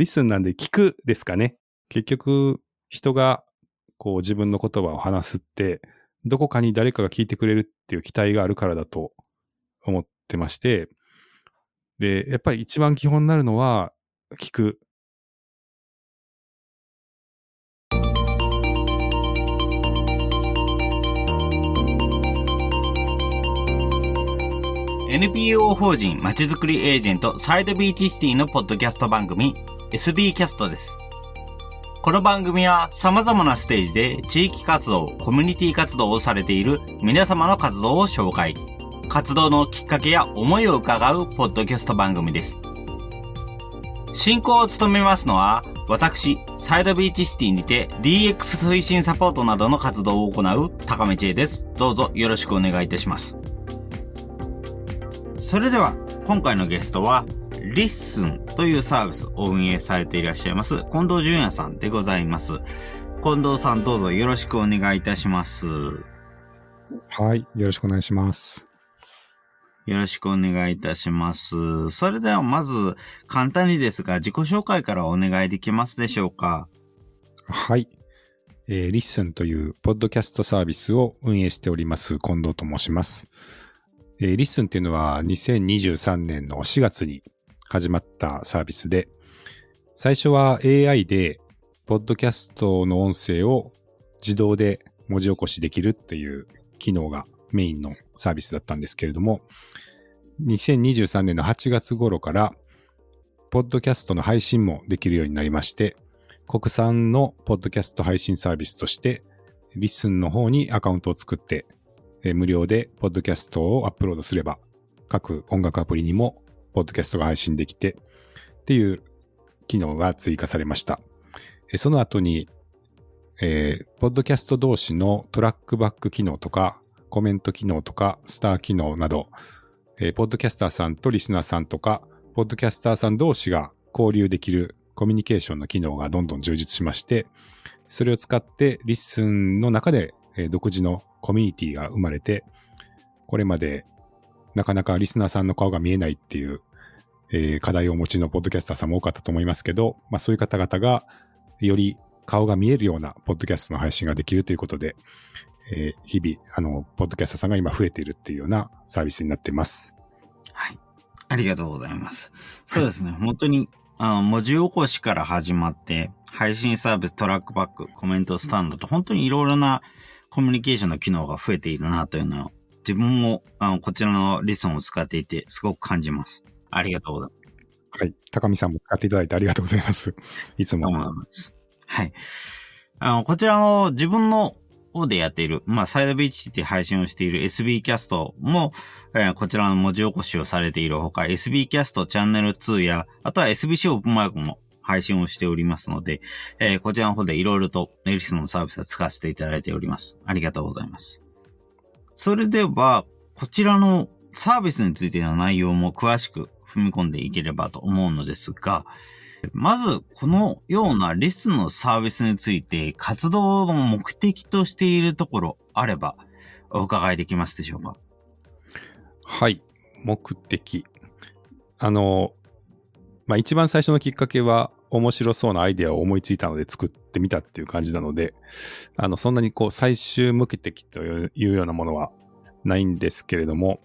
リスンなんで聞くですかね。結局、人がこう自分の言葉を話すって、どこかに誰かが聞いてくれるっていう期待があるからだと思ってまして、で、やっぱり一番基本になるのは、聞く。NPO 法人まちづくりエージェントサイドビーチシティのポッドキャスト番組 SB キャストです。この番組は様々なステージで地域活動、コミュニティ活動をされている皆様の活動を紹介。活動のきっかけや思いを伺うポッドキャスト番組です。進行を務めますのは、私、サイドビーチシティにて DX 推進サポートなどの活動を行う高め知恵です。どうぞよろしくお願いいたします。それでは、今回のゲストは、 LISTEN というサービスを運営されていらっしゃいます、近藤淳也さんでございます。近藤さんどうぞよろしくお願いいたします。はい、よろしくお願いします。よろしくお願いいたします。それではまず、簡単にですが、自己紹介からお願いできますでしょうか？はい。えー、 LISTEN というポッドキャストサービスを運営しております、近藤と申します。えー、 LISTEN っていうのは2023年の4月に始まったサービスで、最初は AI で、ポッドキャストの音声を自動で文字起こしできるっていう機能がメインのサービスだったんですけれども、2023年の8月頃から、ポッドキャストの配信もできるようになりまして、国産のポッドキャスト配信サービスとして、LISTEN の方にアカウントを作って、無料でポッドキャストをアップロードすれば、各音楽アプリにもポッドキャストが配信できて、っていう機能が追加されました。その後に、えー、ポッドキャスト同士のトラックバック機能とか、コメント機能とか、スター機能など、えー、ポッドキャスターさんとリスナーさんとか、ポッドキャスターさん同士が交流できるコミュニケーションの機能がどんどん充実しまして、それを使って LISTEN の中で、独自のコミュニティが生まれて、これまでなかなかリスナーさんの顔が見えないっていう、えー、課題をお持ちのポッドキャスターさんも多かったと思いますけど、まあそういう方々がより顔が見えるようなポッドキャストの配信ができるということで、えー、日々、あの、ポッドキャスターさんが今増えているっていうようなサービスになっています。はい。ありがとうございます。そうですね。本当に、あの、文字起こしから始まって、配信サービス、トラックバック、コメントスタンドと、本当にいろいろなコミュニケーションの機能が増えているなというのを、自分も、あの、こちらのリスンを使っていて、すごく感じます。ありがとうございます。はい。高見さんも使っていただいてありがとうございます。いつも。はい。あの、こちらの自分の方でやっている、まあ、サイドビーチって配信をしている SB キャストも、えー、こちらの文字起こしをされているほか、SB キャストチャンネル2や、あとは SBC オープンマークも配信をしておりますので、えー、こちらの方でいろいろとエリスのサービスを使わせていただいております。ありがとうございます。それでは、こちらのサービスについての内容も詳しく踏み込んでいければと思うのですが、まず、このようなリスのサービスについて活動の目的としているところあれば、お伺いできますでしょうか？はい。目的。あの、まあ、一番最初のきっかけは、面白そうなアイデアを思いついたので作ってみたっていう感じなので、あの、そんなにこう、最終目的というようなものはないんですけれども、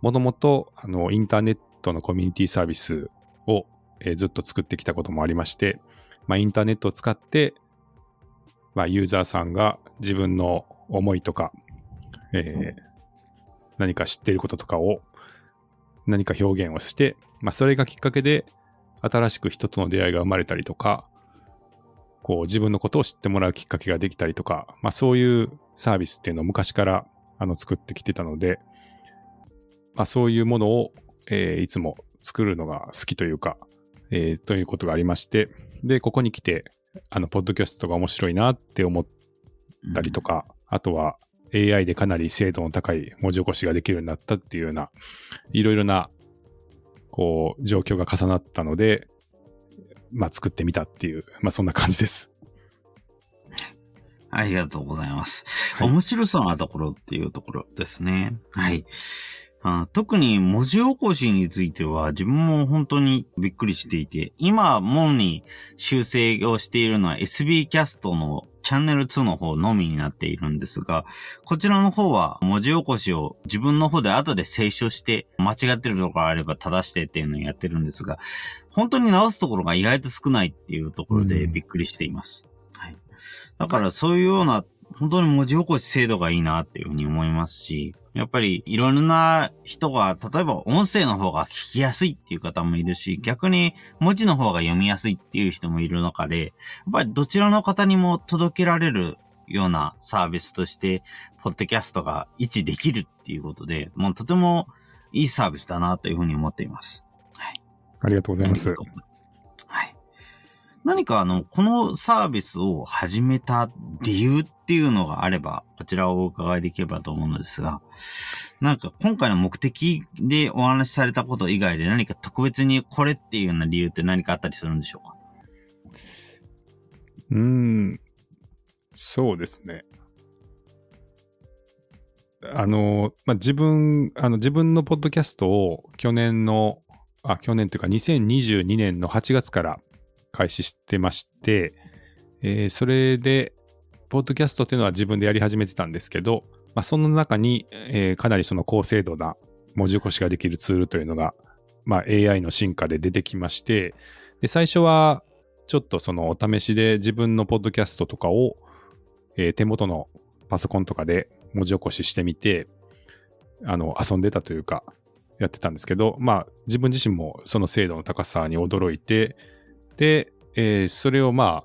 もともと、あの、インターネットのコミュニティサービスをえー、ずっと作ってきたこともありまして、まあ、インターネットを使って、まあ、ユーザーさんが自分の思いとか、えー、何か知っていることとかを何か表現をして、まあ、それがきっかけで新しく人との出会いが生まれたりとか、こう自分のことを知ってもらうきっかけができたりとか、まあ、そういうサービスっていうのを昔からあの作ってきてたので、まあ、そういうものを、えー、いつも作るのが好きというか、えー、ということがありまして、で、ここに来て、あの、ポッドキャストが面白いなって思ったりとか、うん、あとは AI でかなり精度の高い文字起こしができるようになったっていうような、いろいろな、こう、状況が重なったので、まあ、作ってみたっていう、まあ、そんな感じです。ありがとうございます。はい、面白そうなところっていうところですね。はい。あ特に文字起こしについては自分も本当にびっくりしていて、今、もに修正をしているのは SB キャストのチャンネル2の方のみになっているんですが、こちらの方は文字起こしを自分の方で後で清書して間違ってるところがあれば正してっていうのをやってるんですが、本当に直すところが意外と少ないっていうところでびっくりしています。うん、はい。だからそういうような本当に文字起こし精度がいいなっていうふうに思いますし、やっぱりいろんな人が、例えば音声の方が聞きやすいっていう方もいるし、逆に文字の方が読みやすいっていう人もいる中で、やっぱりどちらの方にも届けられるようなサービスとして、ポッドキャストが位置できるっていうことで、もうとてもいいサービスだなというふうに思っています。はい。ありがとうございます。何かあの、このサービスを始めた理由っていうのがあれば、こちらをお伺いできればと思うのですが、なんか今回の目的でお話しされたこと以外で何か特別にこれっていうような理由って何かあったりするんでしょうか？うーん、そうですね。あの、まあ、自分、あの、自分のポッドキャストを去年の、あ、去年というか2022年の8月から開始してまして、えー、それで、ポッドキャストっていうのは自分でやり始めてたんですけど、まあ、その中に、えー、かなりその高精度な文字起こしができるツールというのが、まあ、AI の進化で出てきまして、で、最初は、ちょっとそのお試しで自分のポッドキャストとかを、えー、手元のパソコンとかで文字起こししてみて、あの、遊んでたというか、やってたんですけど、まあ、自分自身もその精度の高さに驚いて、で、えー、それをまあ、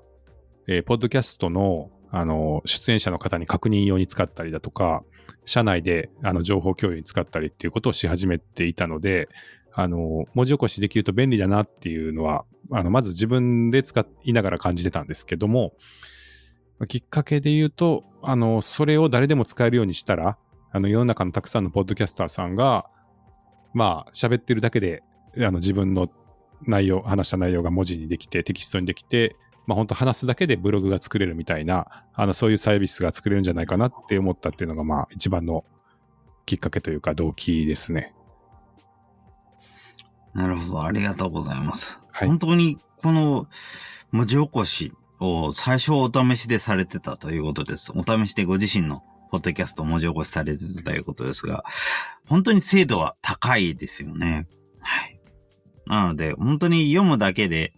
えー、ポッドキャストの、あの、出演者の方に確認用に使ったりだとか、社内であの情報共有に使ったりっていうことをし始めていたので、あの、文字起こしできると便利だなっていうのは、あの、まず自分で使いながら感じてたんですけども、きっかけで言うと、あの、それを誰でも使えるようにしたら、あの、世の中のたくさんのポッドキャスターさんが、まあ、喋ってるだけで、あの、自分の内容、話した内容が文字にできて、テキストにできて、まあ本当話すだけでブログが作れるみたいな、あの、そういうサービスが作れるんじゃないかなって思ったっていうのが、まあ一番のきっかけというか動機ですね。なるほど。ありがとうございます。はい、本当にこの文字起こしを最初お試しでされてたということです。お試しでご自身のポッドキャスト文字起こしされてたということですが、本当に精度は高いですよね。はい。なので、本当に読むだけで、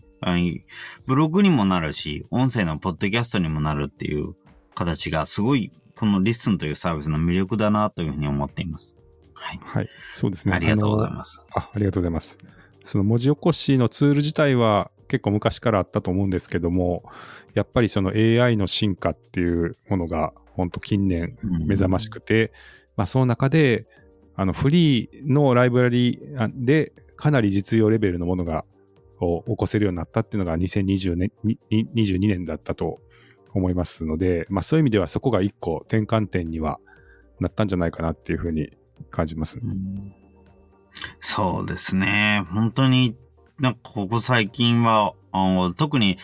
ブログにもなるし、音声のポッドキャストにもなるっていう形がすごい、この LISTEN というサービスの魅力だなというふうに思っています。はい。はい。そうですね。ありがとうございます。あありがとうございます。その文字起こしのツール自体は結構昔からあったと思うんですけども、やっぱりその AI の進化っていうものが本当近年目覚ましくて、うん、まあその中で、あのフリーのライブラリでかなり実用レベルのものがを起こせるようになったっていうのが2020年、22年だったと思いますので、まあそういう意味ではそこが一個転換点にはなったんじゃないかなっていうふうに感じます。そうですね。本当になんかここ最近は、あの特に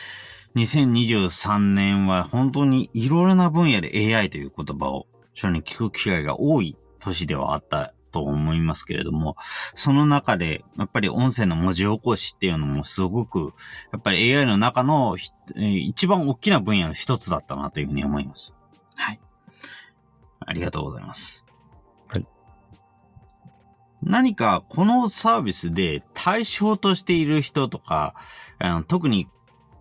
2023年は本当にいろいろな分野で AI という言葉を正に聞く機会が多い年ではあったと思いますけれども、その中で、やっぱり音声の文字起こしっていうのもすごく、やっぱり AI の中の一番大きな分野の一つだったなというふうに思います。はい。ありがとうございます。はい。何かこのサービスで対象としている人とか、あの特に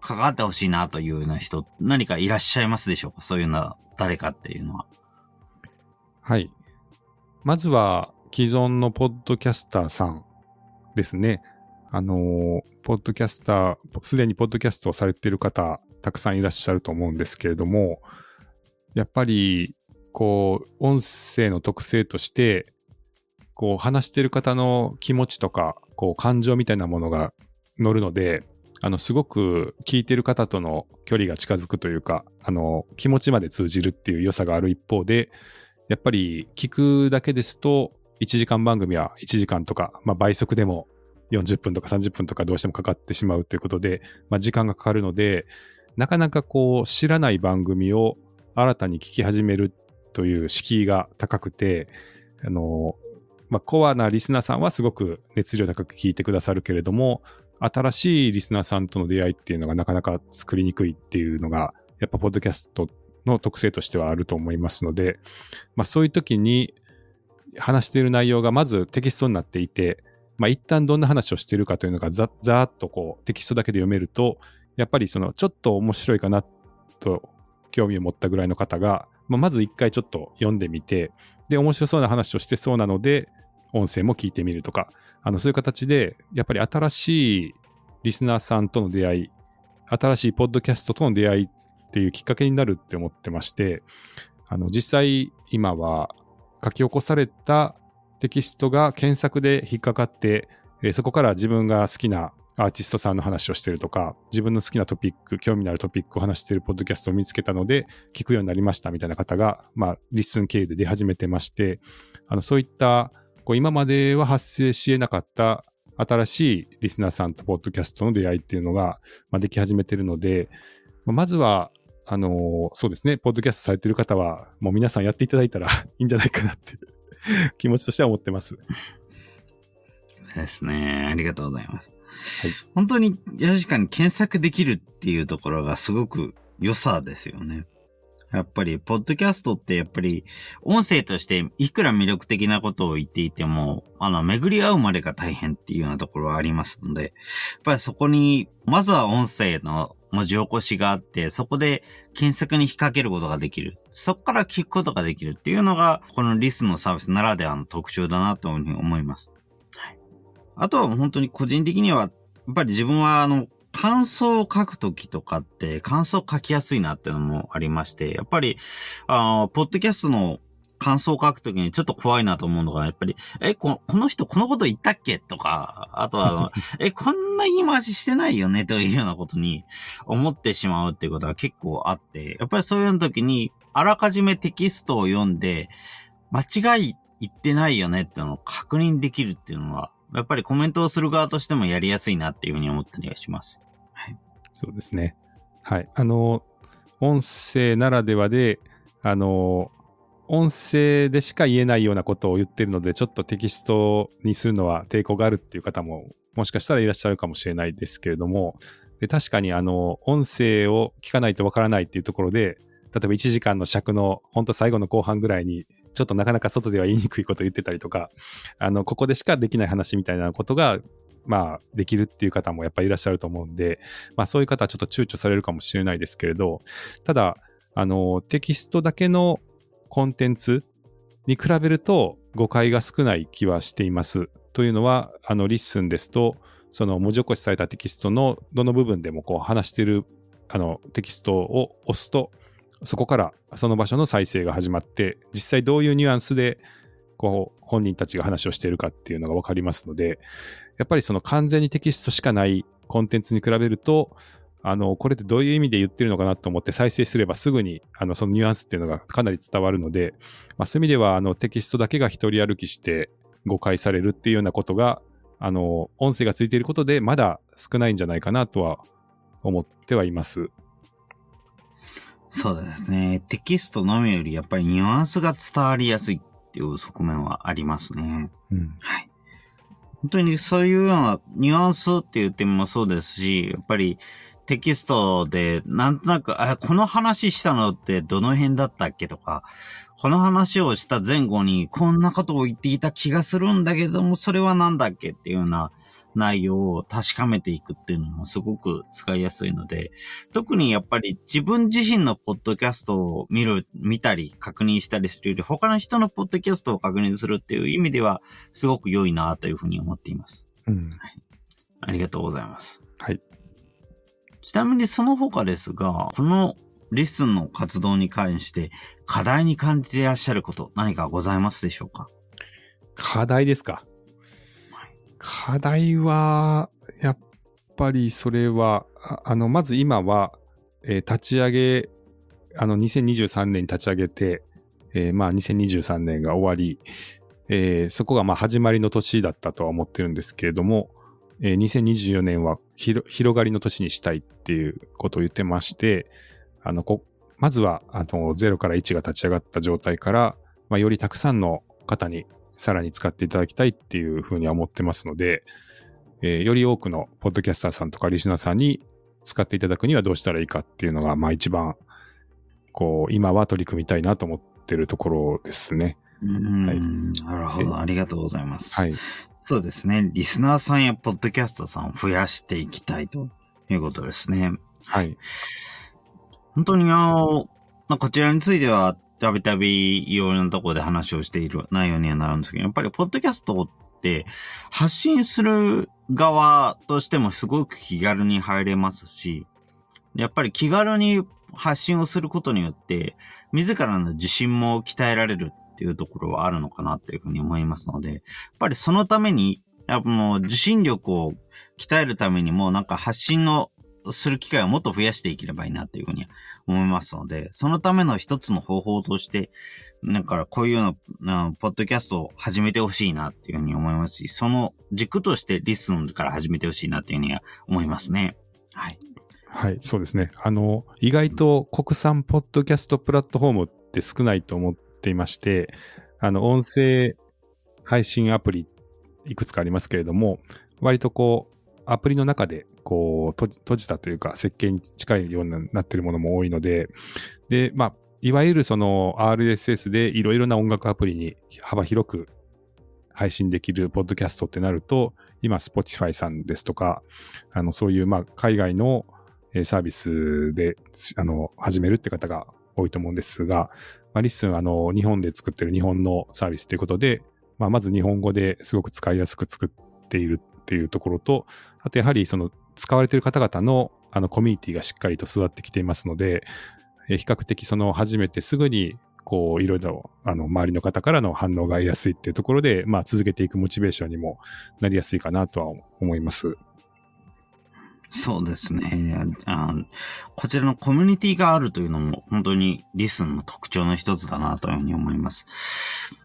関わってほしいなというような人、何かいらっしゃいますでしょうか？そういうのは誰かっていうのは。はい。まずは、既存のポッドキャスターさんですね。あの、ポッドキャスター、すでにポッドキャストをされている方、たくさんいらっしゃると思うんですけれども、やっぱり、こう、音声の特性として、こう、話してる方の気持ちとか、こう、感情みたいなものが乗るので、あの、すごく聞いてる方との距離が近づくというか、あの、気持ちまで通じるっていう良さがある一方で、やっぱり聞くだけですと、1時間番組は1時間とか、まあ、倍速でも40分とか30分とかどうしてもかかってしまうということで、まあ、時間がかかるので、なかなかこう知らない番組を新たに聞き始めるという敷居が高くて、あの、まあ、コアなリスナーさんはすごく熱量高く聞いてくださるけれども、新しいリスナーさんとの出会いっていうのがなかなか作りにくいっていうのが、やっぱポッドキャストの特性としてはあると思いますので、まあ、そういう時に話している内容がまずテキストになっていて、まあ、一旦どんな話をしているかというのがざざーっとこうテキストだけで読めると、やっぱりそのちょっと面白いかなと興味を持ったぐらいの方が、まあ、まず一回ちょっと読んでみて、で、面白そうな話をしてそうなので、音声も聞いてみるとか、あのそういう形で、やっぱり新しいリスナーさんとの出会い、新しいポッドキャストとの出会いっていうきっかけになるって思ってまして、あの実際今は書き起こされたテキストが検索で引っかかって、えー、そこから自分が好きなアーティストさんの話をしてるとか、自分の好きなトピック、興味のあるトピックを話しているポッドキャストを見つけたので、聞くようになりましたみたいな方が、まあ、 LISTEN 経由で出始めてまして、あの、そういった、こう、今までは発生し得なかった新しいリスナーさんとポッドキャストの出会いっていうのが、まあ、でき始めてるので、まずは、あのー、そうですね、ポッドキャストされてる方は、もう皆さんやっていただいたら いいんじゃないかなって 気持ちとしては思ってます。ですね。ありがとうございます。はい、本当に、確かに検索できるっていうところがすごく良さですよね。やっぱり、ポッドキャストってやっぱり、音声としていくら魅力的なことを言っていても、あの、巡り合うまでが大変っていうようなところはありますので、やっぱりそこに、まずは音声の文字起こしがあって、そこで検索に引っ掛けることができる。そこから聞くことができるっていうのが、このリスのサービスならではの特徴だなというふうに思います。はいあとは本当に個人的には、やっぱり自分はあの、感想を書くときとかって、感想を書きやすいなっていうのもありまして、やっぱり、あのポッドキャストの感想を書くときにちょっと怖いなと思うのが、やっぱり、え、ここの人このこと言ったっけ？とか、あとは、え、こんな言い回ししてないよね？というようなことに思ってしまうっていうことが結構あって、やっぱりそういう時に、あらかじめテキストを読んで、間違い言ってないよね？っていうのを確認できるっていうのは、やっぱりコメントをする側としてもやりやすいなっていうふうに思ったりはします。はい。そうですね。はい。あの、音声ならではで、あの、音声でしか言えないようなことを言ってるので、ちょっとテキストにするのは抵抗があるっていう方も、もしかしたらいらっしゃるかもしれないですけれども、で確かにあの、音声を聞かないとわからないっていうところで、例えば1時間の尺の、本当最後の後半ぐらいにちょっとなかなか外では言いにくいこと言ってたりとか、あの、ここでしかできない話みたいなことが、まあ、できるっていう方もやっぱりいらっしゃると思うんで、まあそういう方はちょっと躊躇されるかもしれないですけれど、ただ、あの、テキストだけのコンテンツに比べると誤解が少ない気はしています。というのは、あの、 LISTEN ですと、その文字起こしされたテキストのどの部分でもこう話しているあのテキストを押すと、そこからその場所の再生が始まって、実際どういうニュアンスで、こう、本人たちが話をしているかっていうのがわかりますので、やっぱりその完全にテキストしかないコンテンツに比べると、あの、これってどういう意味で言ってるのかなと思って再生すればすぐに、あの、そのニュアンスっていうのがかなり伝わるので、まあ、そういう意味では、あの、テキストだけが一人歩きして誤解されるっていうようなことが、あの、音声がついていることでまだ少ないんじゃないかなとは思ってはいます。そうですね。テキストのみよりやっぱりニュアンスが伝わりやすいっていう側面はありますね。うん。はい。本当にそういうようなニュアンスって言ってもそうですし、やっぱりテキストでなんとなく、あ、この話したのってどの辺だったっけとか、この話をした前後にこんなことを言っていた気がするんだけども、それはなんだっけっていうような内容を確かめていくっていうのもすごく使いやすいので、特にやっぱり自分自身のポッドキャストを見る、見たり確認したりするより、他の人のポッドキャストを確認するっていう意味では、すごく良いなというふうに思っています。うん。はい、ありがとうございます。はい。ちなみにその他ですが、この LISTEN の活動に関して課題に感じていらっしゃること何かございますでしょうか？課題ですか？課題は、やっぱりそれは、あの、まず今は、えー、立ち上げ、あの、2023年に立ち上げて、えー、まあ、2023年が終わり、えー、そこがまあ始まりの年だったとは思ってるんですけれども、えー、2024年は広がりの年にしたいっていうことを言ってまして、あの、こまずは、あの、0から1が立ち上がった状態から、まあ、よりたくさんの方にさらに使っていただきたいっていうふうには思ってますので、えーより多くのポッドキャスターさんとかリスナーさんに使っていただくにはどうしたらいいかっていうのが、まあ一番、こう、今は取り組みたいなと思ってるところですね。うん、はいなるほど。ありがとうございます。はい。そうですね。リスナーさんやポッドキャスターさんを増やしていきたいということですね。はい。本当にあの、まあ、こちらについては、たびたびいろいろなところで話をしている内容にはなるんですけど、やっぱりポッドキャストって発信する側としてもすごく気軽に入れますし、やっぱり気軽に発信をすることによって、自らの自信も鍛えられるっていうところはあるのかなっていうふうに思いますので、やっぱりそのために、やっぱもう受信力を鍛えるためにも、なんか発信のする機会をもっと増やしていければいいなっていうふうに思いますので、そのための一つの方法として、だからこういうの、あポッドキャストを始めてほしいなっていうふうに思いますし、その軸としてリスンから始めてほしいなっていうふうには思いますね。はい。はい、そうですね。あの、意外と国産ポッドキャストプラットフォームって少ないと思っていまして、あの、音声配信アプリいくつかありますけれども、割とこう、アプリの中で、こう、閉じたというか、設計に近いようになっているものも多いので、で、まあ、いわゆるその RSS でいろいろな音楽アプリに幅広く配信できるポッドキャストってなると、今、Spotify さんですとか、あの、そういう、まあ、海外のサービスで、あの、始めるって方が多いと思うんですが、まあ、 LISTEN、あの、日本で作ってる日本のサービスということで、まあ、まず日本語ですごく使いやすく作っているっていうところと、あとやはりその使われている方々のあのコミュニティがしっかりと育ってきていますので、え比較的その始めてすぐにこういろいろあの周りの方からの反応が得やすいっていうところで、まあ続けていくモチベーションにもなりやすいかなとは思います。そうですね。あこちらのコミュニティがあるというのも本当に LISTEN の特徴の一つだなというふうに思います。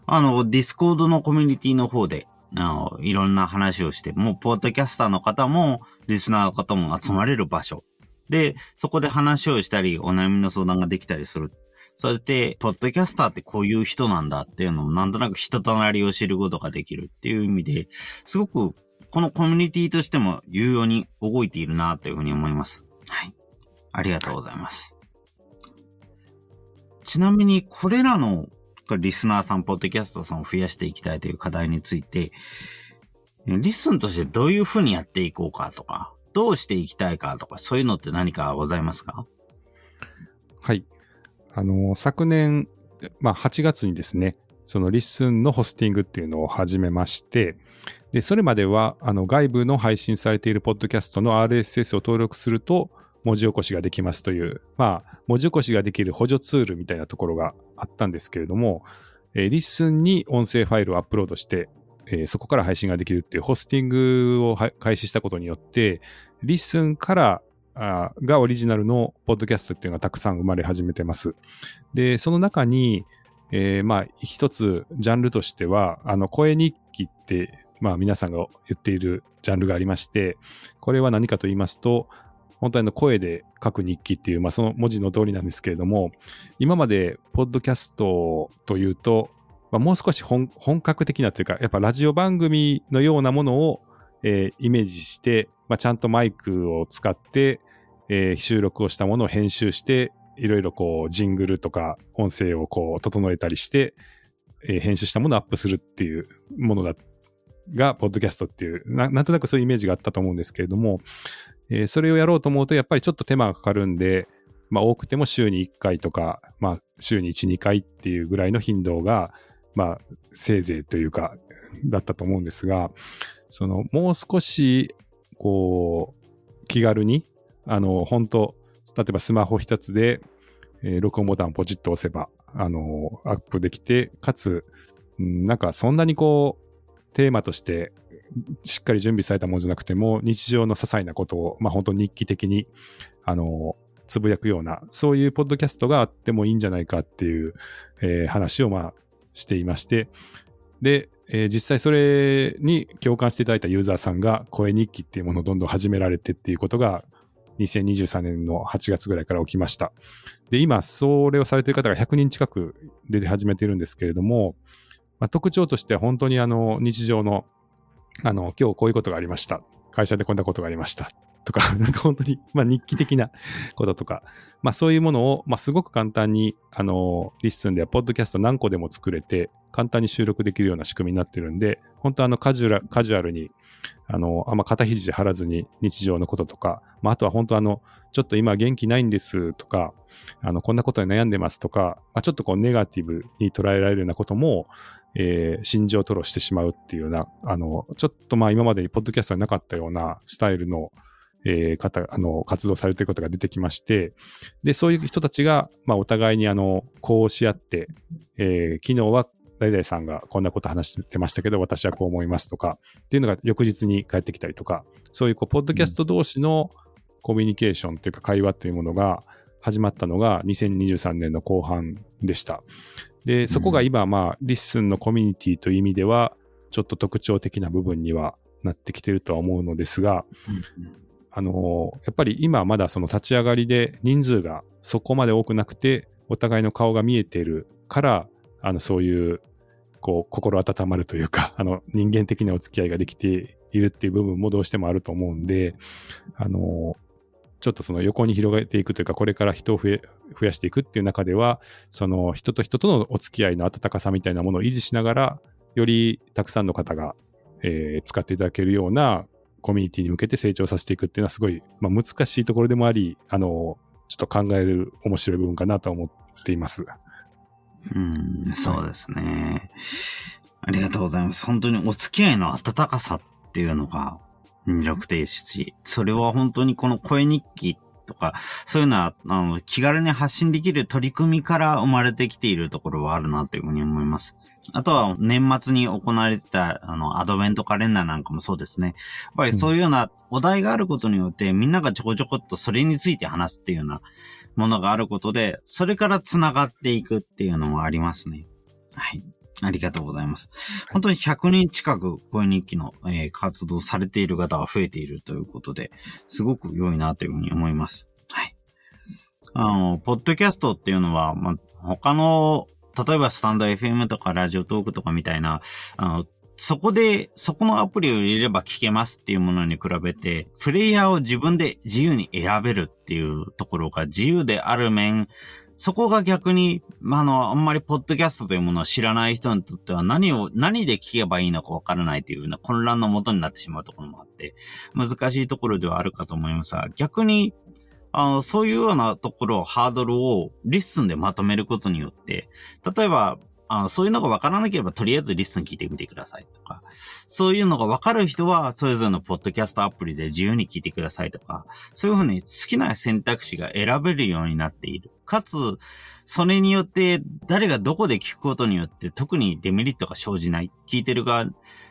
あの、 Discord のコミュニティの方で、あの、いろんな話をして、もう、ポッドキャスターの方も、リスナーの方も集まれる場所。で、そこで話をしたり、お悩みの相談ができたりする。それで、ポッドキャスターってこういう人なんだっていうのを、なんとなく人となりを知ることができるっていう意味で、すごく、このコミュニティとしても有用に動いているなというふうに思います。はい。ありがとうございます。ちなみに、これらのリスナーさん、ポッドキャストさんを増やしていきたいという課題について、リスンとしてどういうふうにやっていこうかとか、どうしていきたいかとか、そういうのって何かございますか？はい。あの、昨年、まあ8月にですね、その LISTEN のホスティングっていうのを始めまして、で、それまでは、あの、外部の配信されているポッドキャストの RSS を登録すると、文字起こしができますという、まあ、文字起こしができる補助ツールみたいなところがあったんですけれども、えー LISTEN に音声ファイルをアップロードして、えーそこから配信ができるっていうホスティングを開始したことによって、 LISTEN からあがオリジナルのポッドキャストっていうのがたくさん生まれ始めてます。で、その中に、えーまあ、一つジャンルとしては、あの、声日記って、まあ、皆さんが言っているジャンルがありまして、これは何かと言いますと、本当に声で書く日記っていう、まあ、その文字の通りなんですけれども、今まで、ポッドキャストというと、まあ、もう少し本本格的なというか、やっぱラジオ番組のようなものを、えーイメージして、まあ、ちゃんとマイクを使って、えー収録をしたものを編集して、いろいろこう、ジングルとか音声をこう、整えたりして、えー編集したものをアップするっていうものだが、ポッドキャストっていうな、なんとなくそういうイメージがあったと思うんですけれども、えーそれをやろうと思うと、やっぱりちょっと手間がかかるんで、まあ、多くても週に1回とか、まあ、週に1、2回っていうぐらいの頻度が、まあ、せいぜいというか、だったと思うんですが、その、もう少し、こう、気軽に、あの、本当例えばスマホ一つで、えー録音ボタンをポチッと押せば、あの、アップできて、かつ、なんかそんなにこう、テーマとしてしっかり準備されたものじゃなくても、日常の些細なことを、まあ本当日記的に、あの、つぶやくような、そういうポッドキャストがあってもいいんじゃないかっていう、えー話をまあしていまして、で、えー実際それに共感していただいたユーザーさんが声日記っていうものをどんどん始められてっていうことが2023年の8月ぐらいから起きました。で、今、それをされている方が100人近く出て始めているんですけれども、まあ、特徴としては本当にあの日常のあの今日こういうことがありました。会社でこんなことがありました。とか、なんか本当に、まあ、日記的なこととか、まあ、そういうものを、まあ、すごく簡単に、あの、 LISTEN では、ポッドキャスト何個でも作れて、簡単に収録できるような仕組みになってるんで、本当あのカジュアル、カジュアルに、あの、あんま肩肘張らずに日常のこととか、まあ、あとは本当あの、ちょっと今元気ないんですとか、あの、こんなことに悩んでますとか、まあ、ちょっとこうネガティブに捉えられるようなことも、えー、心情吐露してしまうっていうような、あの、ちょっとまあ今までにポッドキャストになかったようなスタイルの、えー、方、あの、活動されていることが出てきまして、で、そういう人たちが、まあお互いにあの、呼応し合って、えー、昨日は誰々さんがこんなこと話してましたけど、私はこう思いますとか、っていうのが翌日に返ってきたりとか、そういうこう、ポッドキャスト同士のコミュニケーションというか会話というものが始まったのが2023年の後半でした。で、そこが今、まあ、 LISTEN のコミュニティという意味では、ちょっと特徴的な部分にはなってきてるとは思うのですが、あの、やっぱり今まだその立ち上がりで人数がそこまで多くなくて、お互いの顔が見えているから、あの、そういうこう、心温まるというか、あの、人間的なお付き合いができているっていう部分もどうしてもあると思うんで、あの、ちょっとその横に広げていくというか、これから人を増、やしていくっていう中では、その人と人とのお付き合いの温かさみたいなものを維持しながら、よりたくさんの方が、えー、使っていただけるようなコミュニティに向けて成長させていくっていうのはすごい、まあ、難しいところでもあり、あの、ちょっと考える面白い部分かなと思っています。うん、そうですね。ありがとうございます。本当にお付き合いの温かさっていうのが魅力的し、それは本当にこの声日記とか、そういうのは、あの、気軽に発信できる取り組みから生まれてきているところはあるなというふうに思います。あとは年末に行われてた、あの、アドベントカレンダーなんかもそうですね。やっぱりそういうようなお題があることによって、みんながちょこちょこっとそれについて話すっていうようなものがあることで、それから繋がっていくっていうのもありますね。はい。ありがとうございます。本当に100人近く声日記の、えー、活動されている方が増えているということで、すごく良いなというふうに思います。はい。あの、ポッドキャストっていうのは、まあ、他の、例えばスタンド FM とかラジオトークとかみたいな、あの、そこで、そこのアプリを入れれば聞けますっていうものに比べて、プレイヤーを自分で自由に選べるっていうところが自由である面、そこが逆に、あの、あんまりポッドキャストというものを知らない人にとっては何を、何で聞けばいいのかわからないというような混乱のもとになってしまうところもあって、難しいところではあるかと思いますが、逆に、あの、そういうようなところを、ハードルを LISTEN でまとめることによって、例えば、あのそういうのがわからなければ、とりあえず LISTEN 聞いてみてくださいとか、そういうのがわかる人は、それぞれのポッドキャストアプリで自由に聞いてくださいとか、そういうふうに好きな選択肢が選べるようになっている。かつ、それによって、誰がどこで聞くことによって、特にデメリットが生じない。聞いてる側、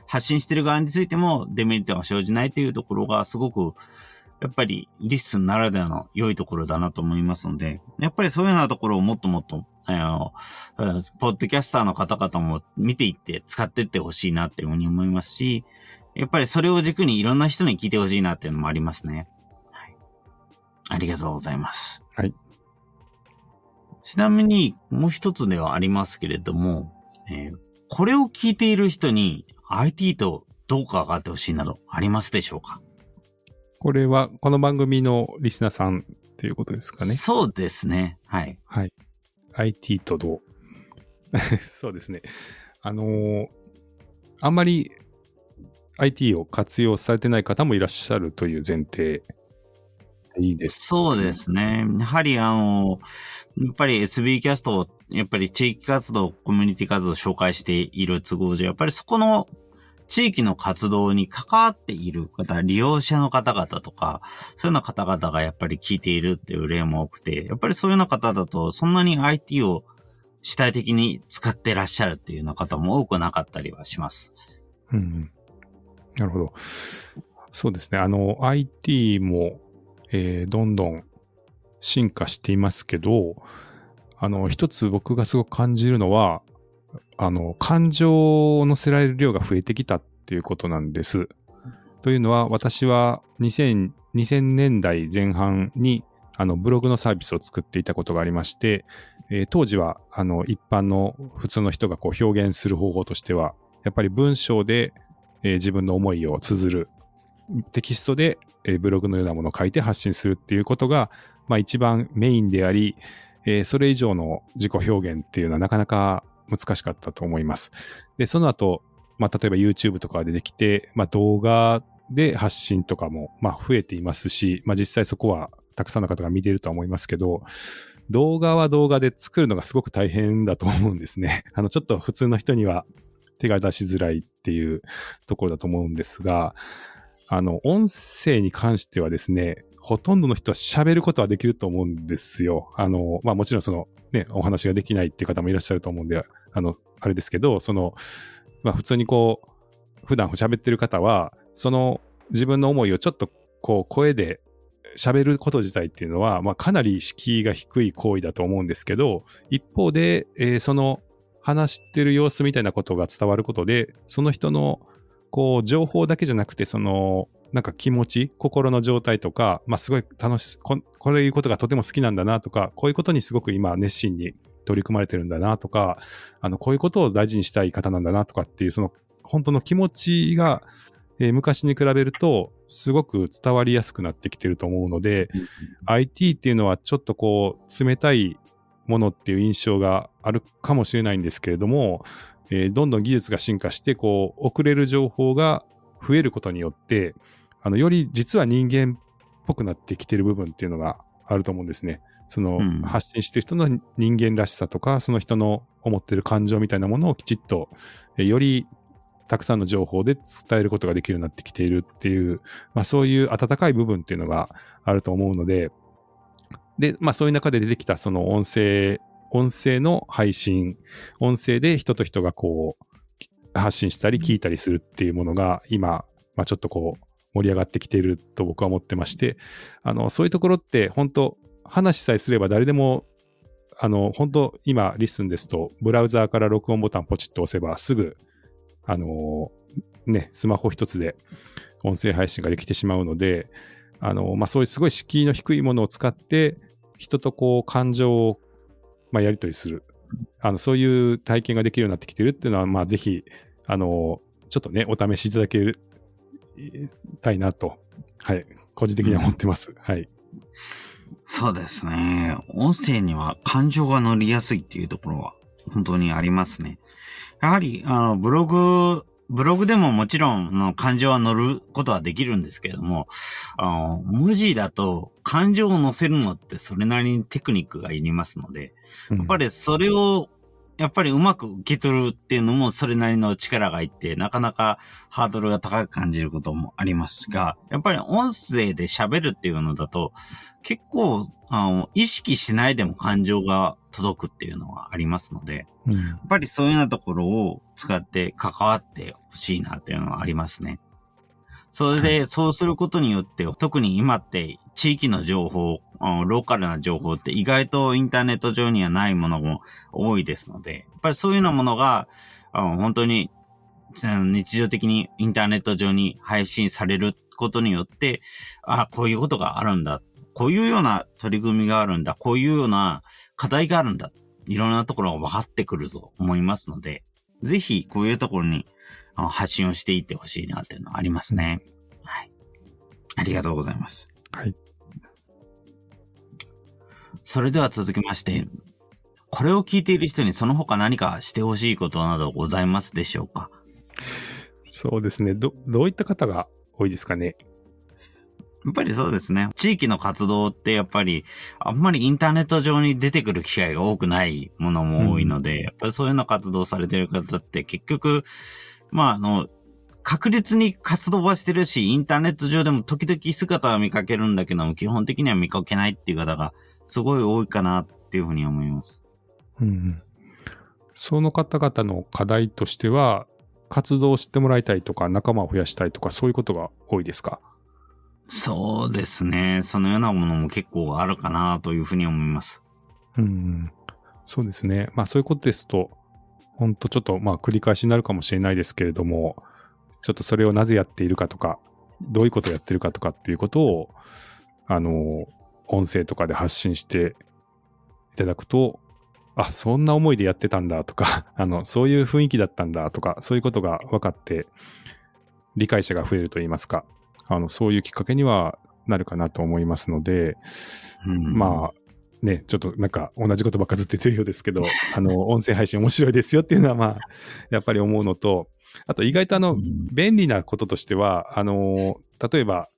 発信してる側についてもデメリットが生じないというところがすごくやっぱり LISTEN ならではの良いところだなと思いますので、やっぱりそういうようなところをもっともっと、あの、ポッドキャスターの方々も見ていって使っていってほしいなっていうふうに思いますし、やっぱりそれを軸にいろんな人に聞いてほしいなっていうのもありますね。はい。ありがとうございます。はい。ちなみに、もう一つではありますけれども、えー、これを聞いている人に IT とどうかがあってほしいなどありますでしょうか？これは、この番組のリスナーさんということですかね。そうですね。はい。はい。IT とどう？そうですね。あのー、あんまり IT を活用されてない方もいらっしゃるという前提いいです、ね、そうですね。やはりあの、やっぱり SB キャストを、やっぱり地域活動、コミュニティ活動を紹介している都合上、やっぱりそこの地域の活動に関わっている方、利用者の方々とか、そういうような方々がやっぱり聞いているっていう例も多くて、やっぱりそういうような方だと、そんなに IT を主体的に使ってらっしゃるっていうような方も多くなかったりはします。うん。なるほど。そうですね。あの、IT も、えー、どんどん進化していますけど、あの、一つ僕がすごく感じるのは、あの、感情を乗せられる量が増えてきたっていうことなんです。というのは、私は2000 2000年代前半にあの、ブログのサービスを作っていたことがありまして、えー当時は、あの、一般の普通の人がこう表現する方法としては、やっぱり文章で、えー自分の思いを綴る、テキストで、えーブログのようなものを書いて発信するっていうことが、まあ一番メインであり、えーそれ以上の自己表現っていうのはなかなか難しかったと思います。で、その後、まあ例えば YouTube とかが出てきて、まあ動画で発信とかも、まあ増えていますし、まあ実際そこはたくさんの方が見ているとは思いますけど、動画は動画で作るのがすごく大変だと思うんですね。あの、ちょっと普通の人には手が出しづらいっていうところだと思うんですが、あの、音声に関してはですね、ほとんどの人は喋ることはできると思うんですよ。あの、まあもちろんそのね、お話ができないっていう方もいらっしゃると思うんで、あの、あれですけど、その、まあ普通にこう、普段喋ってる方は、その自分の思いをちょっとこう声で喋ること自体っていうのは、まあかなり敷居が低い行為だと思うんですけど、一方で、えーその話してる様子みたいなことが伝わることで、その人のこう情報だけじゃなくて、そのなんか気持ち、心の状態とか、まあすごい楽しこ、こういうことがとても好きなんだなとか、こういうことにすごく今熱心に取り組まれてるんだなとか、あの、こういうことを大事にしたい方なんだなとかっていう、その本当の気持ちが、えー昔に比べると、すごく伝わりやすくなってきてると思うので、IT っていうのはちょっとこう、冷たいものっていう印象があるかもしれないんですけれども、えーどんどん技術が進化して、こう、送れる情報が増えることによって、あの、より実は人間っぽくなってきてる部分っていうのがあると思うんですね。その、うん発信してる人の人間らしさとか、その人の思ってる感情みたいなものをきちっと、えーよりたくさんの情報で伝えることができるようになってきているっていう、まあそういう温かい部分っていうのがあると思うので、で、まあそういう中で出てきたその音声、音声の配信、音声で人と人がこう発信したり聞いたりするっていうものが今、まあちょっとこう盛り上がってきていると僕は思ってまして、あの、そういうところって本当話さえすれば誰でもあの、本当今、リスンですと、ブラウザーから録音ボタンポチッと押せば、すぐ、あのね、スマホ一つで音声配信ができてしまうので、あのまあ、そういうすごい敷居の低いものを使って、人とこう、感情を、まあ、やり取りする。あの、そういう体験ができるようになってきてるっていうのは、まあ、ぜひ、あのちょっとね、お試しいただけるたいなと、はい、個人的には思ってます。はい。そうですね。音声には感情が乗りやすいっていうところは本当にありますね。やはり、あの、ブログ、ブログでももちろん、あの感情は乗ることはできるんですけれども、あの、文字だと感情を乗せるのってそれなりにテクニックがいりますので、やっぱり、りそれを、やっぱりうまく受け取るっていうのもそれなりの力がいって、なかなかハードルが高く感じることもありますが、やっぱり音声で喋るっていうのだと、結構、あの、意識しないでも感情が届くっていうのはありますので、うんやっぱりそういうようなところを使って関わってほしいなっていうのはありますね。それで、そうすることによって、特に今って地域の情報、ローカルな情報って意外とインターネット上にはないものも多いですので、やっぱりそういうようなものが、本当に日常的にインターネット上に配信されることによって、あこういうことがあるんだ。こういうような取り組みがあるんだ。こういうような課題があるんだ。いろんなところが分かってくると思いますので、ぜひこういうところに発信をしていってほしいなっていうのはありますね。はい。ありがとうございます。はい。それでは続きまして、これを聞いている人にその他何かしてほしいことなどございますでしょうか？そうですね。ど、どういった方が多いですかね？やっぱりそうですね。地域の活動ってやっぱり、あんまりインターネット上に出てくる機会が多くないものも多いので、やっぱりそういうような活動されてる方って結局、まああの、確実に活動はしてるし、インターネット上でも時々姿は見かけるんだけども、基本的には見かけないっていう方がすごい多いかなっていうふうに思います。うんうん。その方々の課題としては、活動してもらいたいとか、仲間を増やしたいとか、そういうことが多いですか？そうですね。そのようなものも結構あるかなというふうに思います。うんうん。そうですね。まあそういうことですと、本当ちょっとまあ繰り返しになるかもしれないですけれども、ちょっとそれをなぜやっているかとか、どういうことをやってるかとかっていうことを、あの、音声とかで発信していただくと、あ、そんな思いでやってたんだとか、あの、そういう雰囲気だったんだとか、そういうことが分かって、理解者が増えると言いますか、あの、そういうきっかけにはなるかなと思いますので、うん、まあ、ね、ちょっとなんか同じことばっかずっと言ってるようですけど、あの、音声配信面白いですよっていうのはまあ、やっぱり思うのと、あと意外とあの、便利なこととしては、あの、例えば、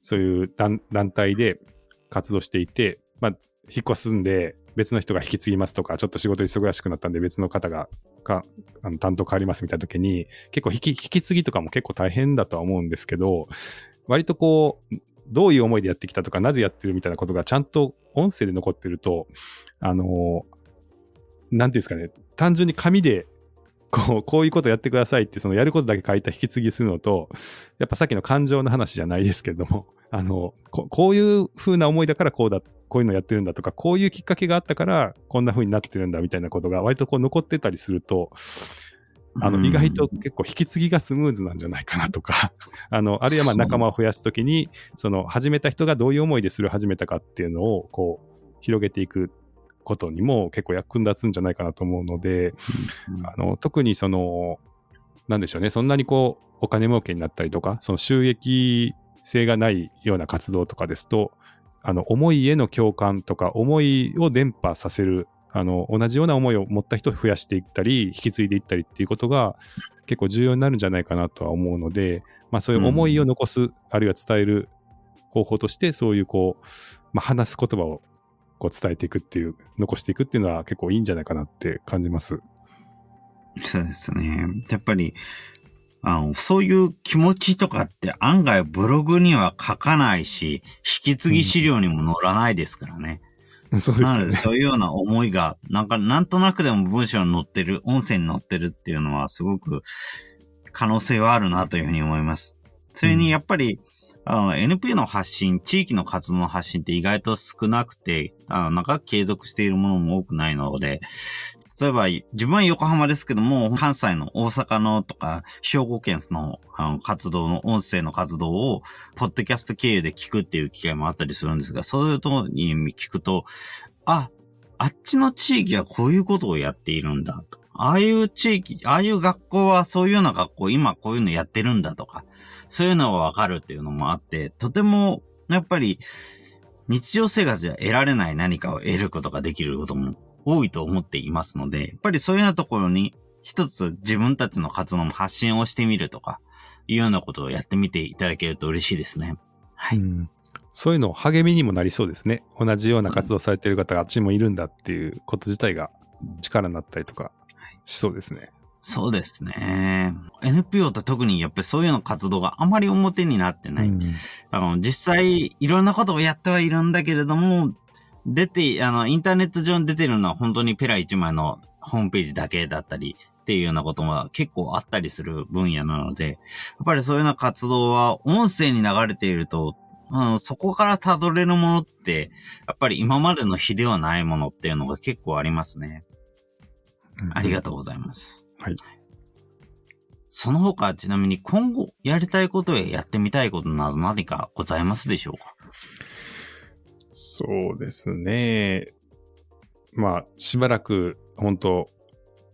そういう団体で活動していて、まあ、引っ越すんで、別の人が引き継ぎますとか、ちょっと仕事忙しくなったんで別の方がかあの担当変わりますみたいな時に、結構引き引き継ぎとかも結構大変だとは思うんですけど、割とこう、どういう思いでやってきたとか、なぜやってるみたいなことがちゃんと音声で残ってると、あの、なんていうんですかね、単純に紙でこう、こういうことやってくださいって、そのやることだけ書いた引き継ぎするのと、やっぱさっきの感情の話じゃないですけれども、あの、ここういう風な思いだからこうだ、こういうのやってるんだとか、こういうきっかけがあったからこんな風になってるんだみたいなことが割とこう残ってたりすると、あの、意外と結構引き継ぎがスムーズなんじゃないかなとか、あの、あるいはまあ仲間を増やすときに、その始めた人がどういう思いでする始めたかっていうのを、こう、広げていくことにも結構役立つんじゃないかなと思うので、うんあの特にその、なんでしょうね、そんなにこう、お金儲けになったりとか、その収益性がないような活動とかですと、あの、思いへの共感とか、思いを伝播させる、あの、同じような思いを持った人を増やしていったり、引き継いでいったりっていうことが結構重要になるんじゃないかなとは思うので、まあそういう思いを残す、うん、あるいは伝える方法として、そういうこう、まあ、話す言葉をこう伝えていくっていう、残していくっていうのは結構いいんじゃないかなって感じます。そうですね。やっぱり、あの、そういう気持ちとかって案外ブログには書かないし、引き継ぎ資料にも載らないですからね。うん、そうですね。なのでそういうような思いが、なんか、なんとなくでも文章に載ってる、音声に載ってるっていうのはすごく可能性はあるなというふうに思います。それにやっぱり、あの、NP の発信、地域の活動の発信って意外と少なくて、あの、長く継続しているものも多くないので、例えば、自分は横浜ですけども、関西の大阪のとか、兵庫県のあの活動の、音声の活動を、ポッドキャスト経由で聞くっていう機会もあったりするんですが、そういうとこに聞くと、あ、あっちの地域はこういうことをやっているんだと。ああいう地域、ああいう学校はそういうような学校、今こういうのやってるんだとか、そういうのがわかるっていうのもあって、とても、やっぱり、日常生活では得られない何かを得ることができることも多いと思っていますので、やっぱりそういうようなところに一つ自分たちの活動の発信をしてみるとか、いうようなことをやってみていただけると嬉しいですね。はい。う、そういうの励みにもなりそうですね。同じような活動されている方があっちもいるんだっていうこと自体が力になったりとかしそうですね。そうですね。NPO って特にやっぱりそういうの活動があまり表になってない。うん、あの実際いろんなことをやってはいるんだけれども、出て、あの、インターネット上に出てるのは本当にペラ1枚のホームページだけだったりっていうようなことも結構あったりする分野なので、やっぱりそういうような活動は音声に流れていると、うん、そこから辿れるものって、やっぱり今までの日ではないものっていうのが結構ありますね。うん、ありがとうございます。はい。その他、ちなみに今後やりたいことややってみたいことなど何かございますでしょうか？そうですね。まあ、しばらく、本当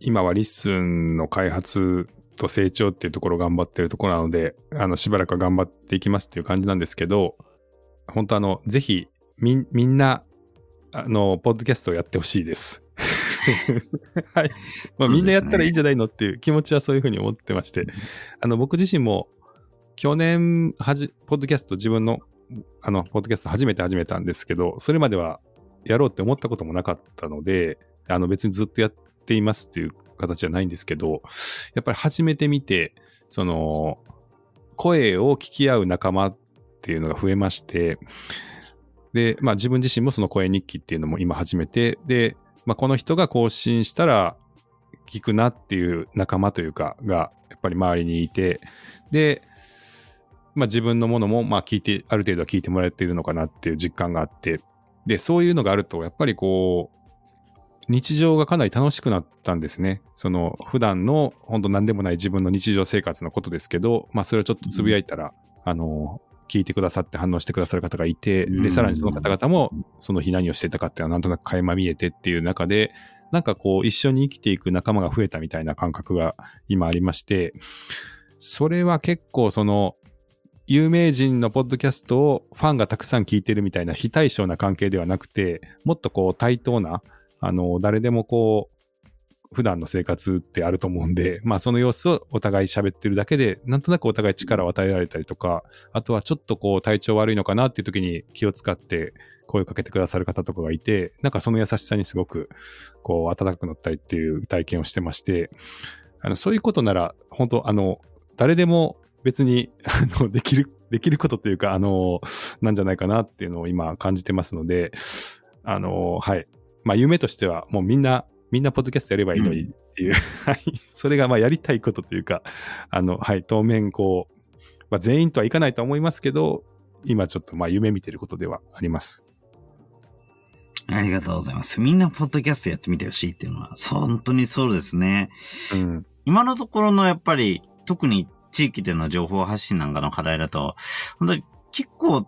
今は LISTEN の開発と成長っていうところを頑張ってるところなので、あの、しばらくは頑張っていきますっていう感じなんですけど、本当あの、ぜひ、み、みんな、あの、ポッドキャストをやってほしいです。はい。まあ、みんなやったらいいんじゃないのっていう気持ちはそういうふうに思ってまして、あの、僕自身も、去年、はじ、ポッドキャスト自分の、あの、ポッドキャスト初めて始めたんですけど、それまではやろうって思ったこともなかったので、あの、別にずっとやっていますっていう形じゃないんですけど、やっぱり始めてみて、その、声を聞き合う仲間っていうのが増えまして、で、まあ自分自身もその声日記っていうのも今始めて、で、まあ、この人が更新したら聞くなっていう仲間というかがやっぱり周りにいてで、まあ、自分のものもまあ聞いてある程度は聞いてもらえているのかなっていう実感があってでそういうのがあるとやっぱりこう日常がかなり楽しくなったんですね。その普段の本当何でもない自分の日常生活のことですけど、まあそれをちょっとつぶやいたら、うん、あの、聞いてくださって反応してくださる方がいて、で、さらにその方々もその日何をしてたかっていうのはなんとなく垣間見えてっていう中で、なんかこう一緒に生きていく仲間が増えたみたいな感覚が今ありまして、それは結構その有名人のポッドキャストをファンがたくさん聞いてるみたいな非対称な関係ではなくて、もっとこう対等な、あの、誰でもこう、普段の生活ってあると思うんで、まあその様子をお互い喋ってるだけで、なんとなくお互い力を与えられたりとか、あとはちょっとこう体調悪いのかなっていう時に気を使って声をかけてくださる方とかがいて、なんかその優しさにすごくこう温かくなったりっていう体験をしてまして、あのそういうことなら、本当あの、誰でも別に、あの、できる、できることっていうか、あの、なんじゃないかなっていうのを今感じてますので、あの、はい。まあ、夢としては、もうみんな、みんなポッドキャストやればいいのにっていう、うん、はい。それが、まあ、やりたいことというか、あの、はい。当面、こう、まあ、全員とはいかないと思いますけど、今ちょっと、まあ、夢見てることではあります。ありがとうございます。みんなポッドキャストやってみてほしいっていうのは、本当にそうですね。うん。今のところのやっぱり、特に地域での情報発信なんかの課題だと、本当に結構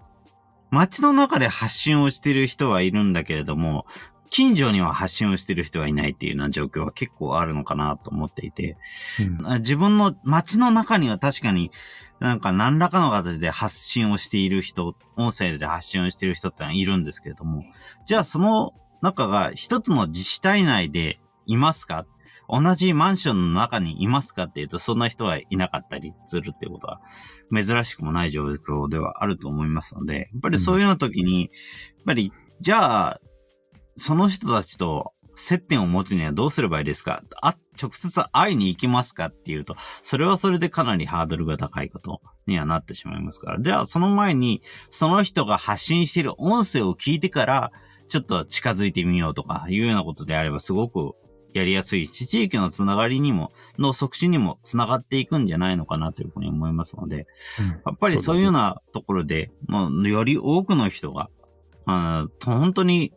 街の中で発信をしている人はいるんだけれども、近所には発信をしている人はいないっていうような状況は結構あるのかなと思っていて、うん、自分の街の中には確かになんか何らかの形で発信をしている人、音声で発信をしている人ってのはいるんですけれども、じゃあその中が一つの自治体内でいますか同じマンションの中にいますかっていうと、そんな人はいなかったりするってことは、珍しくもない状況ではあると思いますので、やっぱりそういうような時に、やっぱり、じゃあ、その人たちと接点を持つにはどうすればいいですか？あ、直接会いに行きますかっていうと、それはそれでかなりハードルが高いことにはなってしまいますから。じゃあ、その前に、その人が発信している音声を聞いてから、ちょっと近づいてみようとかいうようなことであれば、すごくやりやすいし、地域のつながりにも、の促進にもつながっていくんじゃないのかなというふうに思いますので、うん、やっぱりそういうようなところで、もうより多くの人が、あ本当に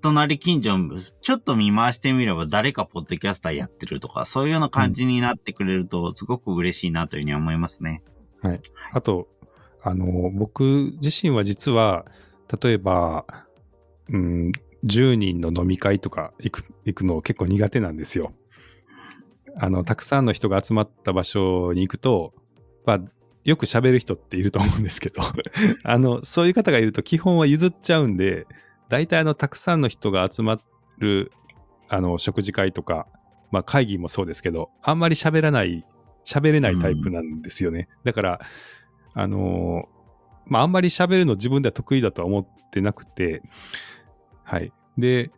隣近所、ちょっと見回してみれば誰かポッドキャスターやってるとか、そういうような感じになってくれると、すごく嬉しいなというふうに思いますね。はい。あと、あの、僕自身は実は、例えば、うん、10人の飲み会とか行く行くの結構苦手なんですよ。あの、たくさんの人が集まった場所に行くと、まあ、よく喋る人っていると思うんですけど あの、そういう方がいると基本は譲っちゃうんで、大体あの、たくさんの人が集まる、あの、食事会とか、まあ会議もそうですけど、あんまり喋らない、喋れないタイプなんですよね。うん、だから、あのまああんまり喋るの自分では得意だとは思ってなくて、はい。で、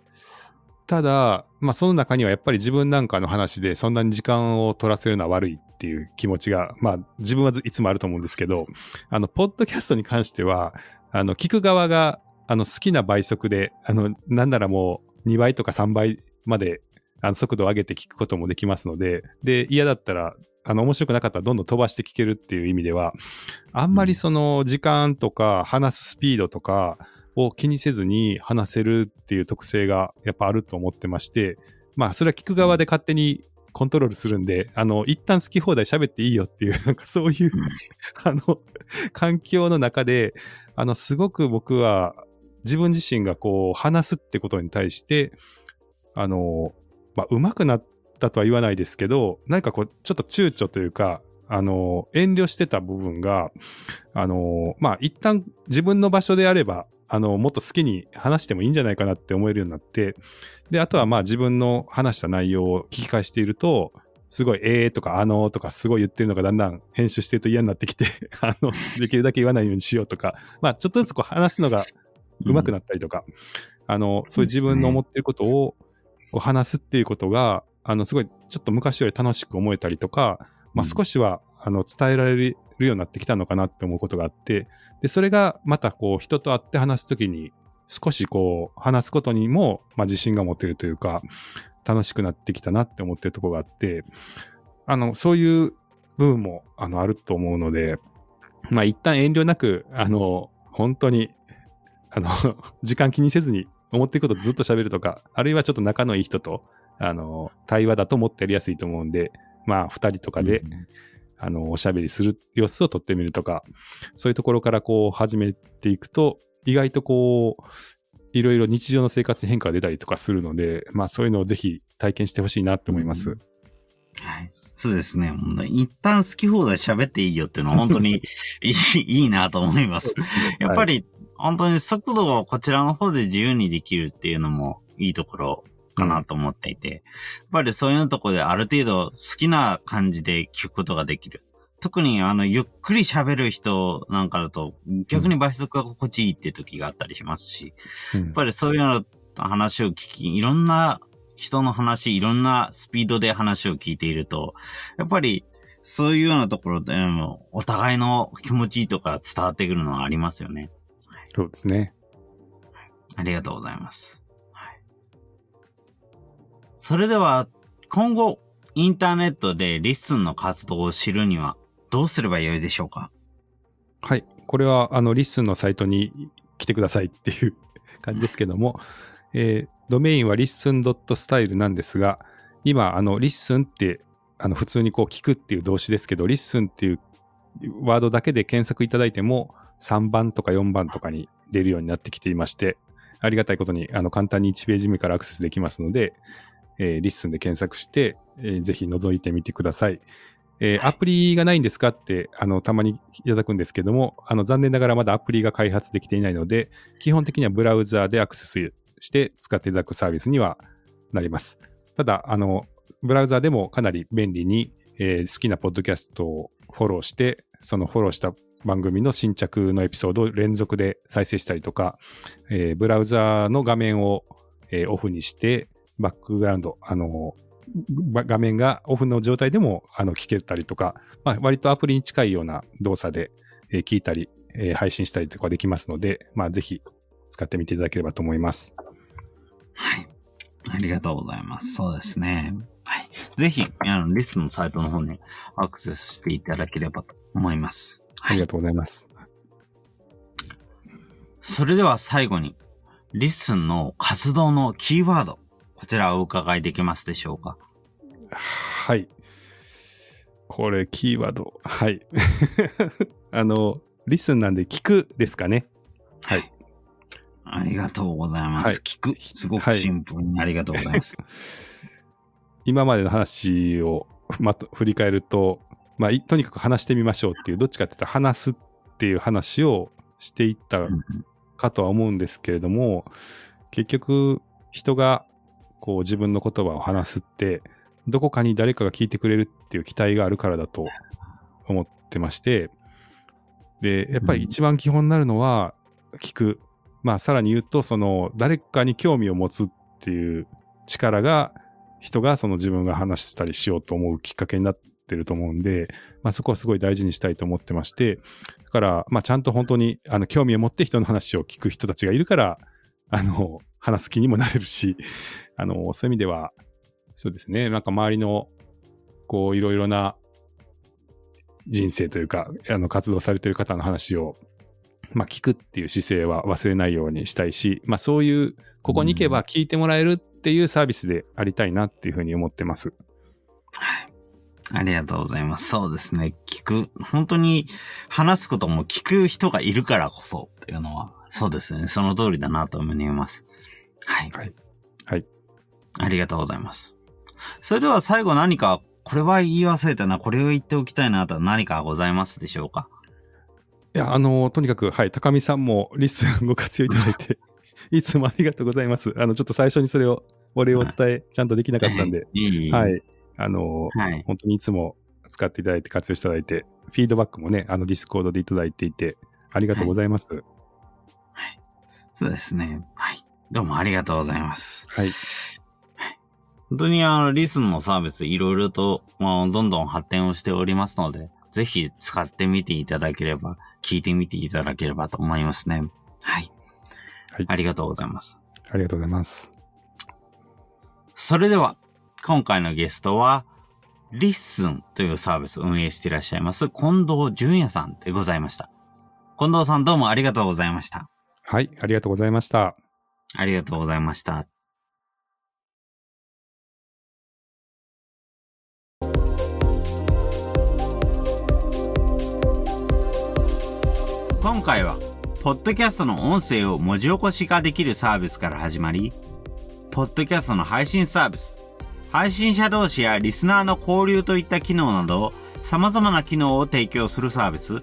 ただ、まあその中にはやっぱり自分なんかの話でそんなに時間を取らせるのは悪いっていう気持ちが、まあ自分はいつもあると思うんですけど、あの、ポッドキャストに関しては、あの、聞く側が、あの、好きな倍速で、あの、なんならもう2倍とか3倍まで、あの、速度を上げて聞くこともできますので、で、嫌だったら、あの、面白くなかったらどんどん飛ばして聞けるっていう意味では、あんまりその時間とか話すスピードとか、を気にせずに話せるっていう特性がやっぱあると思ってまして、まあそれは聞く側で勝手にコントロールするんで、あの、一旦好き放題喋っていいよっていう、なんかそういうあの、環境の中で、あの、すごく僕は自分自身がこう話すってことに対して、あの、まあ、上手くなったとは言わないですけど、何かこう、ちょっと躊躇というか、あの、遠慮してた部分が、あの、まあ、一旦自分の場所であれば、あの、もっと好きに話してもいいんじゃないかなって思えるようになって、で、あとはまあ自分の話した内容を聞き返していると、すごい、えーとか、あのーとか、すごい言ってるのがだんだん編集してると嫌になってきて あの、できるだけ言わないようにしようとか、まあ、ちょっとずつこう話すのが上手くなったりとか、うん、あの、そういう自分の思ってることをこう話すっていうことが、あの、すごい、ちょっと昔より楽しく思えたりとか、まあ、少しは、あの、伝えられるようになってきたのかなって思うことがあって、で、それがまたこう人と会って話すときに少しこう話すことにも、まあ、自信が持てるというか、楽しくなってきたなって思ってるところがあって、あの、そういう部分もあのあると思うので、まあ一旦遠慮なく、あの、本当に、あの、時間気にせずに思っていくことずっと喋るとか、あるいはちょっと仲のいい人と、あの、対話だと思ってやりやすいと思うんで、まあ二人とかで、あの、おしゃべりする様子を撮ってみるとか、そういうところからこう始めていくと、意外とこう、いろいろ日常の生活に変化が出たりとかするので、まあそういうのをぜひ体験してほしいなって思います。はい。そうですね。一旦好き放題喋っていいよっていうのは本当に いいいいなと思います。やっぱり、本当に速度をこちらの方で自由にできるっていうのもいいところかなと思っていて、やっぱりそういうところである程度好きな感じで聞くことができる。特にあの、ゆっくり喋る人なんかだと、逆に倍速が心地いいって時があったりしますし、うんやっぱりそういうの話を聞き、いろんな人の話、いろんなスピードで話を聞いていると、やっぱりそういうようなところでも、お互いの気持ちとか伝わってくるのはありますよね。そうですね。ありがとうございます。はい。それでは、今後、インターネットで LISTEN の活動を知るには、どうすればよいでしょうか？はい。これは、あの、 LISTEN のサイトに来てくださいっていう 感じですけども、えードメインは listen.style なんですが、今、あの、listen って、あの、普通にこう聞くっていう動詞ですけど、listen っていうワードだけで検索いただいても、3番とか4番とかに出るようになってきていまして、ありがたいことに、あの、簡単に1ページ目からアクセスできますので、えー、listen で検索して、えーぜひ覗いてみてください。えーアプリがないんですかって、あの、たまにいただくんですけども、あの、残念ながらまだアプリが開発できていないので、基本的にはブラウザーでアクセスして使っていただくサービスにはなります。ただ、あの、ブラウザーでもかなり便利に、えー好きなポッドキャストをフォローして、そのフォローした番組の新着のエピソードを連続で再生したりとか、えーブラウザーの画面を、えーオフにして、バックグラウンド、あの、ば画面がオフの状態でもあの聞けたりとか、まあ、割とアプリに近いような動作で、えー聞いたり、えー配信したりとかできますので、まあ、ぜひ使ってみていただければと思います。はい。ありがとうございます。そうですね。はい。ぜひ、あの、 LISTEN のサイトの方にアクセスしていただければと思います。はいありがとうございます。それでは最後に、 LISTEN の活動のキーワード、こちらをお伺いできますでしょうか？はい。これ、キーワード。はい。あの、リスンなんで聞くですかね？はい。ありがとうございます。はい聞く。すごくシンプルにありがとうございます。今までの話を、まと、振り返ると、まあ、いとにかく話してみましょうっていう、どっちかっていうと話すっていう話をしていったうんかとは思うんですけれども、結局、人がこう自分の言葉を話すって、どこかに誰かが聞いてくれるっていう期待があるからだと思ってまして、で、やっぱり一番基本になるのは、聞く。まあ、さらに言うと、その、誰かに興味を持つっていう力が、人がその自分が話したりしようと思うきっかけになってると思うんで、まあ、そこはすごい大事にしたいと思ってまして、だから、まあ、ちゃんと本当に、あの、興味を持って人の話を聞く人たちがいるから、あの、話す気にもなれるし、あの、そういう意味では、そうですね、なんか周りの、こう、いろいろな人生というか、あの、活動されてる方の話を、まあ、聞くっていう姿勢は忘れないようにしたいし、まあ、そういう、ここに行けば聞いてもらえるっていうサービスでありたいなっていうふうに思ってます。はい。ありがとうございます。そうですね。聞く。本当に話すことも聞く人がいるからこそっていうのは、そうですね。その通りだなと思います。はい。はい。はい。ありがとうございます。それでは最後何か、これは言い忘れたな、これを言っておきたいなと何かございますでしょうか？いや、あの、とにかく、はい、高見さんもリスンご活用いただいて、いつもありがとうございます。あの、ちょっと最初にそれを、お礼を伝え、ちゃんとできなかったんで。はい。あの、はい。本当にいつも使っていただいて、活用していただいて、フィードバックもね、あの、 Discord でいただいていて、ありがとうございます。そうですね。はい。どうもありがとうございます。はい。本当にあの、 LISTEN のサービスいろいろと、まあ、どんどん発展をしておりますので、ぜひ使ってみていただければ、聞いてみていただければと思いますね。はい。はいありがとうございます。ありがとうございます。それでは、今回のゲストは、 LISTEN というサービスを運営していらっしゃいます、近藤淳也さんでございました。近藤さんどうもありがとうございました。はい、ありがとうございました。ありがとうございました。今回は、ポッドキャストの音声を文字起こし化できるサービスから始まり、ポッドキャストの配信サービス、配信者同士やリスナーの交流といった機能など、様々な機能を提供するサービス、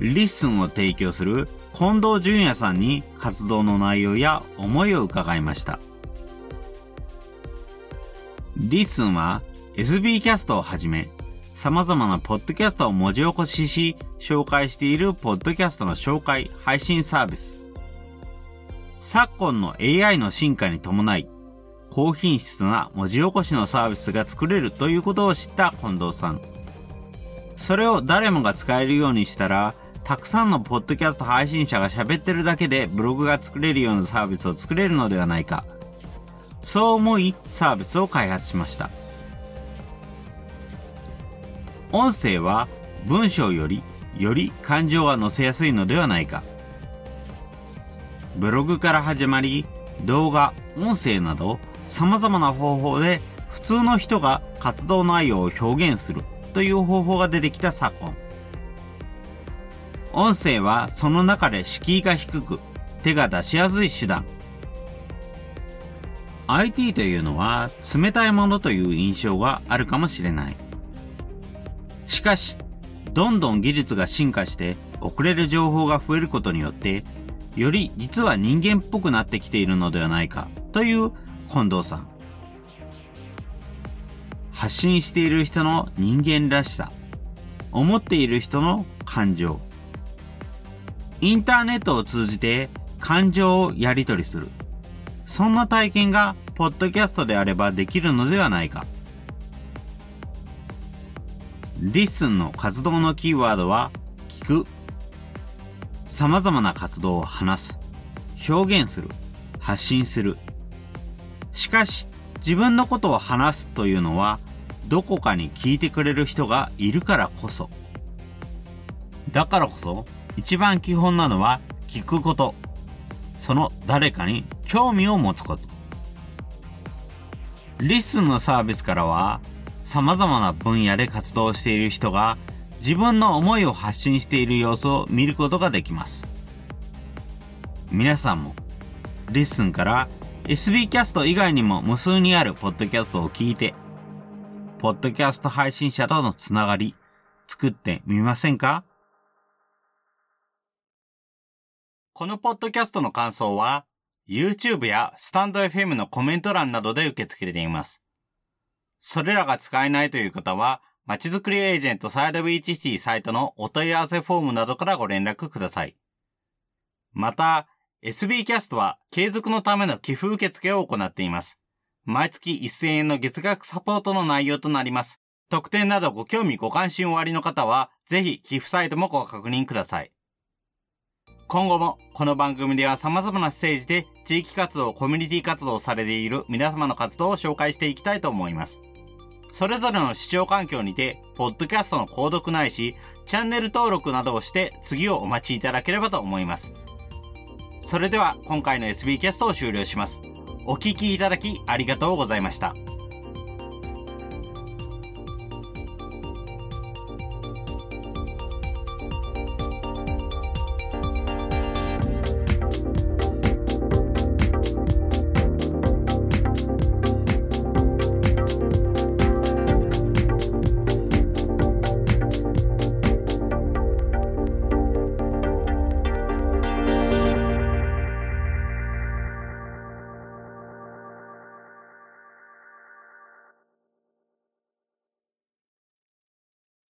LISTEN を提供する近藤淳也さんに活動の内容や思いを伺いました。リッスンは SB キャストをはじめ、様々なポッドキャストを文字起こしし、紹介しているポッドキャストの紹介、配信サービス。昨今の AI の進化に伴い、高品質な文字起こしのサービスが作れるということを知った近藤さん。それを誰もが使えるようにしたら、たくさんのポッドキャスト配信者が喋ってるだけでブログが作れるようなサービスを作れるのではないか。そう思いサービスを開発しました。音声は文章よりより感情が載せやすいのではないか。ブログから始まり、動画、音声など様々な方法で普通の人が活動内容を表現するという方法が出てきた昨今。音声はその中で敷居が低く手が出しやすい手段。IT というのは冷たいものという印象があるかもしれない。しかし、どんどん技術が進化して遅れる情報が増えることによって、より実は人間っぽくなってきているのではないかという近藤さん。発信している人の人間らしさ、思っている人の感情、インターネットを通じて感情をやり取りする。そんな体験がポッドキャストであればできるのではないか。 LISTEN の活動のキーワードは、聞く。様々な活動を話す。表現する。発信する。しかし、自分のことを話すというのは、どこかに聞いてくれる人がいるからこそ。だからこそ、一番基本なのは、聞くこと。その誰かに興味を持つこと。 LISTEN のサービスからは、様々な分野で活動している人が自分の思いを発信している様子を見ることができます。皆さんも、リッスンから SB キャスト以外にも無数にあるポッドキャストを聞いて、ポッドキャスト配信者とのつながり、作ってみませんか？このポッドキャストの感想は、YouTube やスタンド FM のコメント欄などで受け付けています。それらが使えないという方は、まちづくりエージェントサイドビーチシティサイトのお問い合わせフォームなどからご連絡ください。また、SB キャストは継続のための寄付受付を行っています。毎月1000円の月額サポートの内容となります。特典などご興味ご関心おありの方は、ぜひ寄付サイトもご確認ください。今後もこの番組では様々なステージで地域活動、コミュニティ活動をされている皆様の活動を紹介していきたいと思います。それぞれの視聴環境にて、ポッドキャストの購読ないし、チャンネル登録などをして次をお待ちいただければと思います。それでは今回の SB キャストを終了します。お聴きいただきありがとうございました。